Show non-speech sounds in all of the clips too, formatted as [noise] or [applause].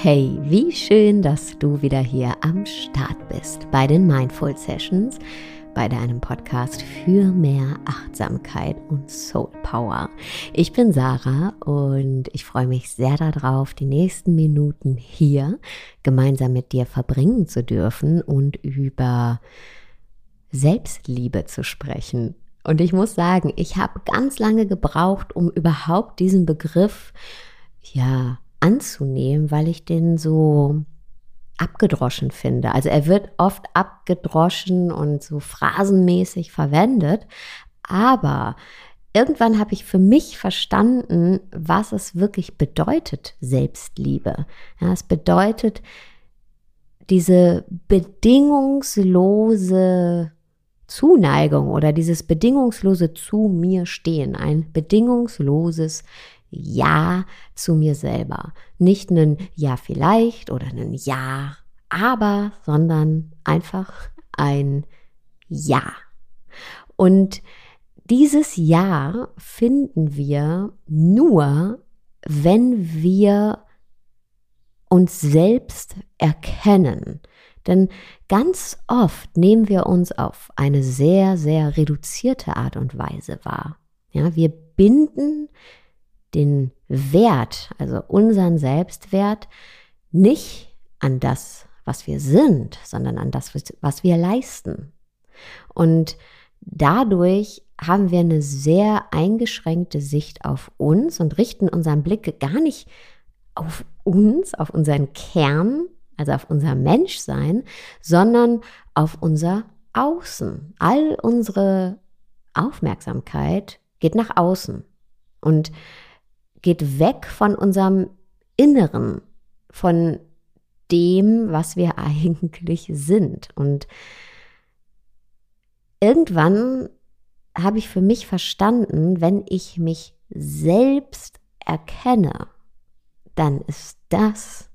Hey, wie schön, dass du wieder hier am Start bist bei den Mindful Sessions, bei deinem Podcast für mehr Achtsamkeit und Soul Power. Ich bin Sarah und ich freue mich sehr darauf, die nächsten Minuten hier gemeinsam mit dir verbringen zu dürfen und über Selbstliebe zu sprechen. Und ich muss sagen, ich habe ganz lange gebraucht, um überhaupt diesen Begriff, ja, anzunehmen, weil ich den so abgedroschen finde. Also er wird oft abgedroschen und so phrasenmäßig verwendet, aber irgendwann habe ich für mich verstanden, was es wirklich bedeutet, Selbstliebe. Ja, es bedeutet diese bedingungslose Zuneigung oder dieses bedingungslose zu mir stehen, ein bedingungsloses ja zu mir selber. Nicht ein Ja vielleicht oder ein Ja aber, sondern einfach ein Ja. Und dieses Ja finden wir nur, wenn wir uns selbst erkennen. Denn ganz oft nehmen wir uns auf eine sehr, sehr reduzierte Art und Weise wahr. Ja, wir binden den Wert, also unseren Selbstwert, nicht an das, was wir sind, sondern an das, was wir leisten. Und dadurch haben wir eine sehr eingeschränkte Sicht auf uns und richten unseren Blick gar nicht auf uns, auf unseren Kern, also auf unser Menschsein, sondern auf unser Außen. All unsere Aufmerksamkeit geht nach außen. Und geht weg von unserem Inneren, von dem, was wir [laughs] eigentlich sind. Und irgendwann habe ich für mich verstanden, wenn ich mich selbst erkenne, dann ist das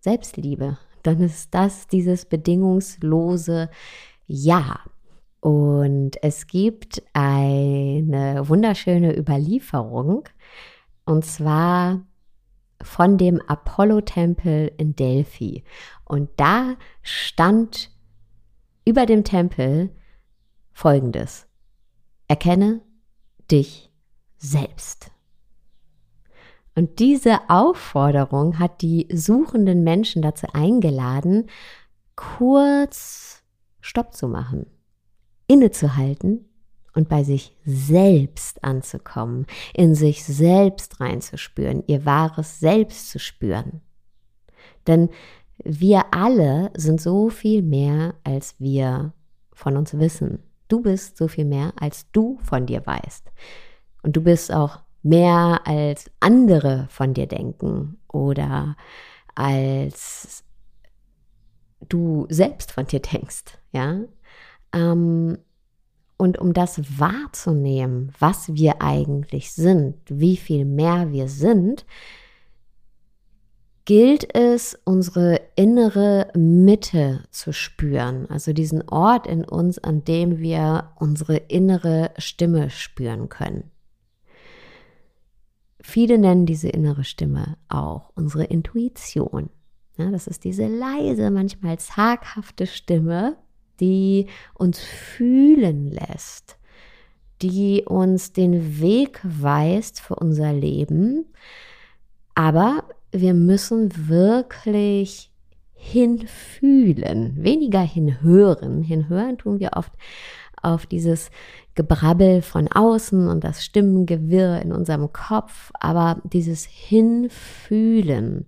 Selbstliebe. Dann ist das dieses bedingungslose Ja. Und es gibt eine wunderschöne Überlieferung, und zwar von dem Apollo-Tempel in Delphi. Und da stand über dem Tempel folgendes. Erkenne dich selbst. Und diese Aufforderung hat die suchenden Menschen dazu eingeladen, kurz Stopp zu machen, innezuhalten und bei sich selbst anzukommen, in sich selbst reinzuspüren, ihr wahres Selbst zu spüren. Denn wir alle sind so viel mehr, als wir von uns wissen. Du bist so viel mehr, als du von dir weißt. Und du bist auch mehr, als andere von dir denken oder als du selbst von dir denkst, ja. Ähm, und um das wahrzunehmen, was wir eigentlich sind, wie viel mehr wir sind, gilt es, unsere innere Mitte zu spüren, also diesen Ort in uns, an dem wir unsere innere Stimme spüren können. Viele nennen diese innere Stimme auch unsere Intuition. Ja, das ist diese leise, manchmal zaghafte Stimme, die uns fühlen lässt, die uns den Weg weist für unser Leben. Aber wir müssen wirklich hinfühlen, weniger hinhören. Hinhören tun wir oft auf dieses Gebrabbel von außen und das Stimmengewirr in unserem Kopf, aber dieses Hinfühlen,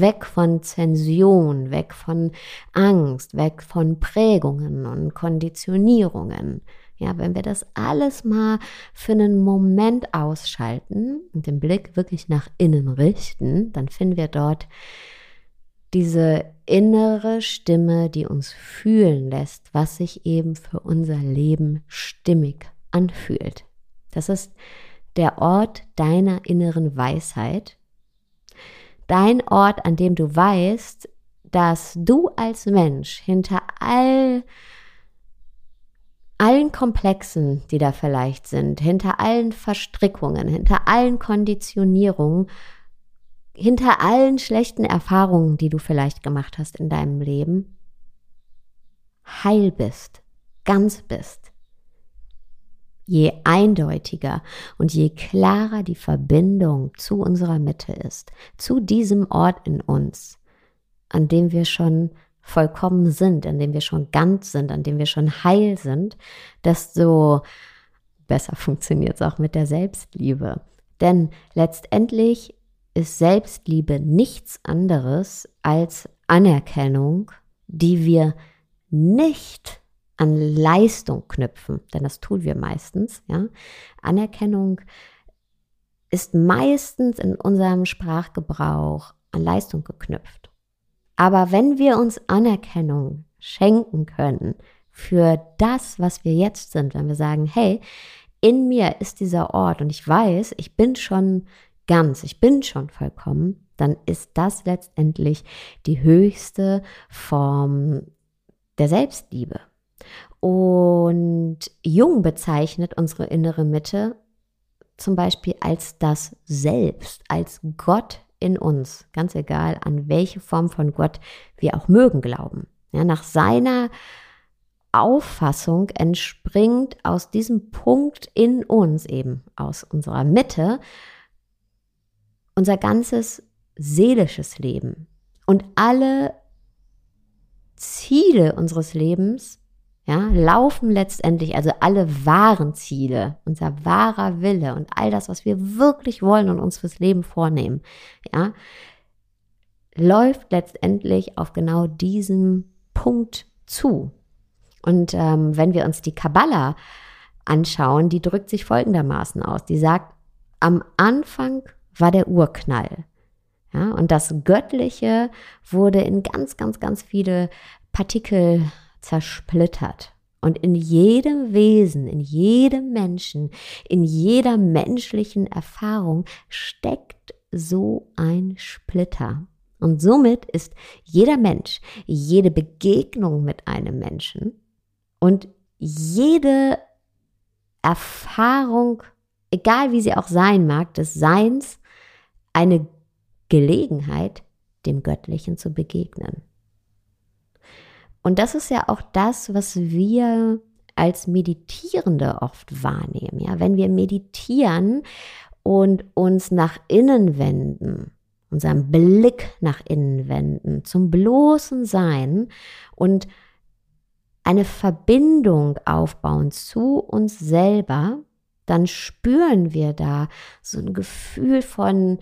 weg von Zension, weg von Angst, weg von Prägungen und Konditionierungen. Ja, wenn wir das alles mal für einen Moment ausschalten und den Blick wirklich nach innen richten, dann finden wir dort diese innere Stimme, die uns fühlen lässt, was sich eben für unser Leben stimmig anfühlt. Das ist der Ort deiner inneren Weisheit, dein Ort, an dem du weißt, dass du als Mensch hinter all allen Komplexen, die da vielleicht sind, hinter allen Verstrickungen, hinter allen Konditionierungen hinter allen schlechten Erfahrungen, die du vielleicht gemacht hast in deinem Leben, heil bist, ganz bist. Je eindeutiger und je klarer die Verbindung zu unserer Mitte ist, zu diesem Ort in uns, an dem wir schon vollkommen sind, an dem wir schon ganz sind, an dem wir schon heil sind, desto besser [laughs] funktioniert es auch mit der Selbstliebe. Denn letztendlich ist Selbstliebe nichts anderes als Anerkennung, die wir nicht an Leistung knüpfen, denn das tun wir meistens. Ja? Anerkennung ist meistens in unserem Sprachgebrauch an Leistung geknüpft. Aber wenn wir uns Anerkennung schenken können für das, was wir jetzt sind, wenn wir sagen, hey, in mir ist dieser Ort und ich weiß, ich bin schon ganz, ich bin schon vollkommen, dann ist das letztendlich die höchste Form der Selbstliebe. Und Jung bezeichnet unsere innere Mitte zum Beispiel als das Selbst, als Gott in uns, ganz egal an welche Form von Gott wir auch mögen glauben. Ja, nach seiner Auffassung entspringt aus diesem Punkt in uns eben, aus unserer Mitte, unser ganzes seelisches Leben. Und alle Ziele unseres Lebens ja, laufen letztendlich, also alle wahren Ziele, unser wahrer Wille und all das, was wir wirklich wollen und uns fürs Leben vornehmen, ja, läuft letztendlich auf genau diesem Punkt zu. Und ähm, wenn wir uns die Kabbala anschauen, die drückt sich folgendermaßen aus. Die sagt, am Anfang war der Urknall. Ja, und das Göttliche wurde in ganz, ganz, ganz viele Partikel zersplittert. Und in jedem Wesen, in jedem Menschen, in jeder menschlichen Erfahrung steckt so ein Splitter. Und somit ist jeder Mensch, jede Begegnung mit einem Menschen und jede Erfahrung, egal wie sie auch sein mag, des Seins, eine Gelegenheit, dem Göttlichen zu begegnen. Und das ist ja auch das, was wir als Meditierende oft wahrnehmen. Ja, wenn wir meditieren und uns nach innen wenden, unseren Blick nach innen wenden, zum bloßen Sein und eine Verbindung aufbauen zu uns selber, dann spüren wir da so ein Gefühl von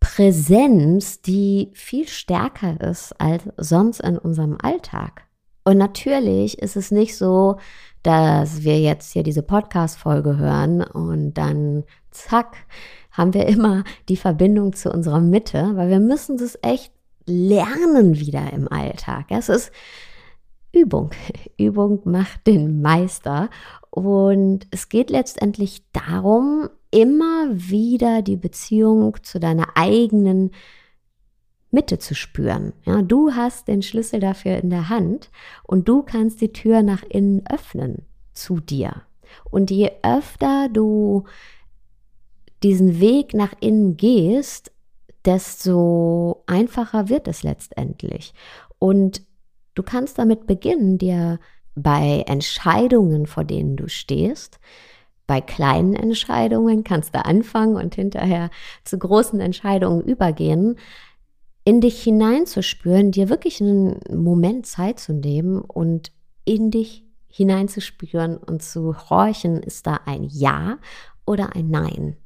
Präsenz, die viel stärker ist als sonst in unserem Alltag. Und natürlich ist es nicht so, dass wir jetzt hier diese Podcast-Folge hören und dann zack, haben wir immer die Verbindung zu unserer Mitte, weil wir müssen das echt lernen wieder im Alltag. Es ist Übung. [laughs] Übung macht den Meister. Und es geht letztendlich darum, immer wieder die Beziehung zu deiner eigenen Mitte zu spüren. Ja, du hast den Schlüssel dafür in der Hand und du kannst die Tür nach innen öffnen zu dir. Und je öfter du diesen Weg nach innen gehst, desto einfacher wird es letztendlich. Und du kannst damit beginnen, dir bei Entscheidungen, vor denen du stehst, bei kleinen Entscheidungen kannst du anfangen und hinterher zu großen Entscheidungen übergehen, in dich hineinzuspüren, dir wirklich einen Moment Zeit zu nehmen und in dich hineinzuspüren und zu horchen, ist da ein Ja oder ein Nein?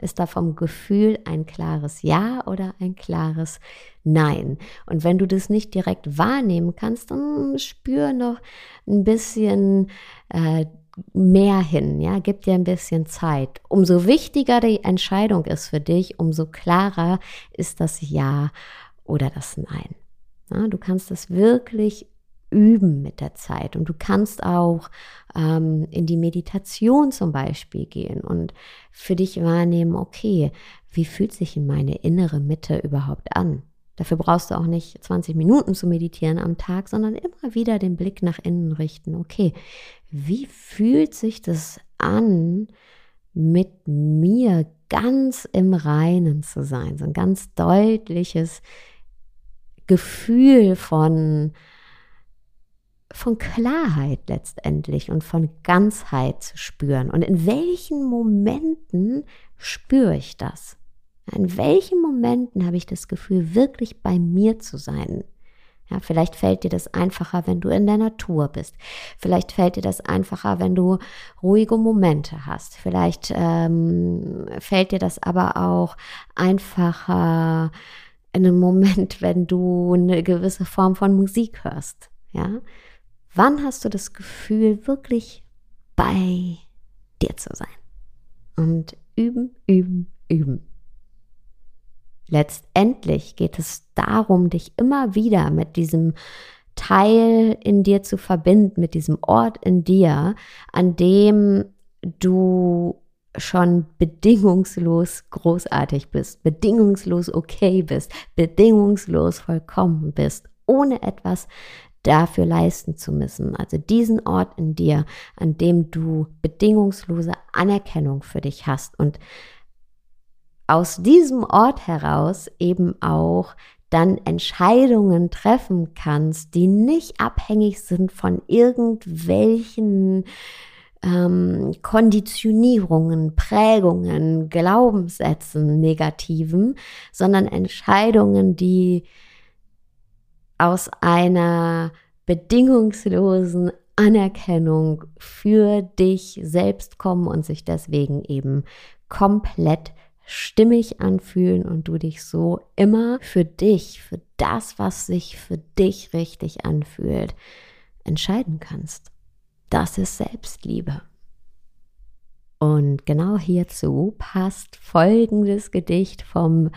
Ist da vom Gefühl ein klares Ja oder ein klares Nein? Und wenn du das nicht direkt wahrnehmen kannst, dann spür noch ein bisschen äh, mehr hin, ja, gib dir ein bisschen Zeit. Umso wichtiger die Entscheidung ist für dich, umso klarer ist das Ja oder das Nein. Ja, du kannst das wirklich üben mit der Zeit und du kannst auch ähm, in die Meditation zum Beispiel gehen und für dich wahrnehmen, okay, wie fühlt sich meine innere Mitte überhaupt an? Dafür brauchst du auch nicht 20 Minuten zu meditieren am Tag, sondern immer wieder den Blick nach innen richten. Okay, wie fühlt sich das an, mit mir ganz im Reinen zu sein, so ein ganz deutliches Gefühl von, von Klarheit letztendlich und von Ganzheit zu spüren. Und in welchen Momenten spüre ich das? In welchen Momenten habe ich das Gefühl, wirklich bei mir zu sein? Ja, vielleicht fällt dir das einfacher, wenn du in der Natur bist. Vielleicht fällt dir das einfacher, wenn du ruhige Momente hast. Vielleicht ähm, fällt dir das aber auch einfacher in einem Moment, [laughs] wenn du eine gewisse Form von Musik hörst. Ja, wann hast du das Gefühl, wirklich bei dir zu sein? Und üben, üben, üben. Letztendlich geht es darum, dich immer wieder mit diesem Teil in dir zu verbinden, mit diesem Ort in dir, an dem du schon bedingungslos großartig bist, bedingungslos okay bist, bedingungslos vollkommen bist, ohne etwas dafür leisten zu müssen. Also diesen Ort in dir, an dem du bedingungslose Anerkennung für dich hast und aus diesem Ort heraus eben auch dann Entscheidungen treffen kannst, die nicht abhängig sind von irgendwelchen ähm, Konditionierungen, Prägungen, Glaubenssätzen, negativen, sondern Entscheidungen, die aus einer bedingungslosen Anerkennung für dich selbst kommen und sich deswegen eben komplett stimmig anfühlen und du dich so immer für dich, für das, was sich für dich richtig anfühlt, entscheiden kannst. Das ist Selbstliebe. Und genau hierzu passt folgendes Gedicht vom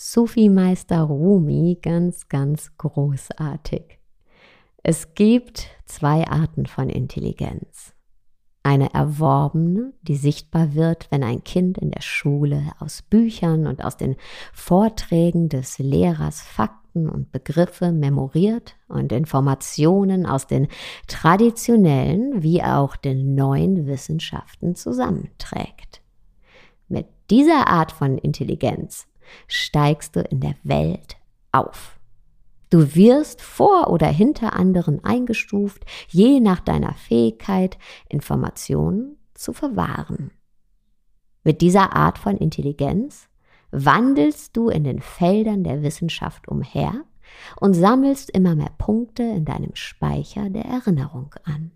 Sufi-Meister Rumi ganz, ganz großartig. Es gibt zwei Arten von Intelligenz eine erworbene, die sichtbar wird, wenn ein Kind in der Schule aus Büchern und aus den Vorträgen des Lehrers Fakten und Begriffe memoriert und Informationen aus den traditionellen wie auch den neuen Wissenschaften zusammenträgt. Mit dieser Art von Intelligenz steigst du in der Welt auf. Du wirst vor oder hinter anderen eingestuft, je nach deiner Fähigkeit, Informationen zu verwahren. Mit dieser Art von Intelligenz wandelst du in den Feldern der Wissenschaft umher und sammelst immer mehr Punkte in deinem Speicher der Erinnerung an.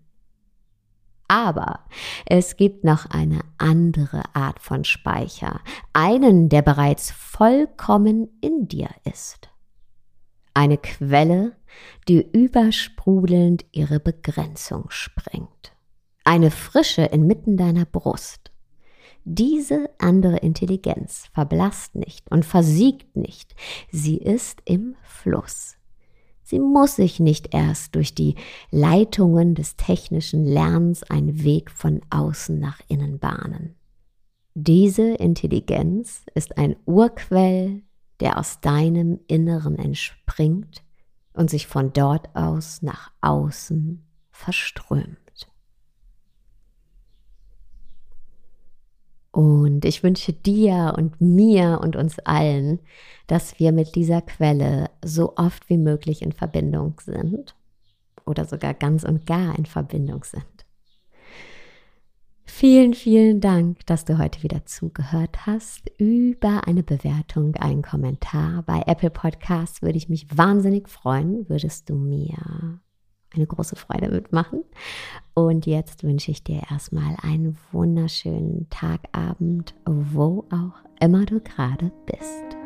Aber es gibt noch eine andere Art von Speicher, einen, der bereits vollkommen in dir ist eine Quelle, die übersprudelnd ihre Begrenzung sprengt. Eine Frische inmitten deiner Brust. Diese andere Intelligenz verblasst nicht und versiegt nicht. Sie ist im Fluss. Sie muss sich nicht erst durch die Leitungen des technischen Lernens einen Weg von außen nach innen bahnen. Diese Intelligenz ist ein Urquell der aus deinem Inneren entspringt und sich von dort aus nach außen verströmt. Und ich wünsche dir und mir und uns allen, dass wir mit dieser Quelle so oft wie möglich in Verbindung sind oder sogar ganz und gar in Verbindung sind. Vielen, vielen Dank, dass du heute wieder zugehört hast. Über eine Bewertung, einen Kommentar bei Apple Podcasts würde ich mich wahnsinnig freuen. Würdest du mir eine große Freude mitmachen? Und jetzt wünsche ich dir erstmal einen wunderschönen Tagabend, wo auch immer du gerade bist.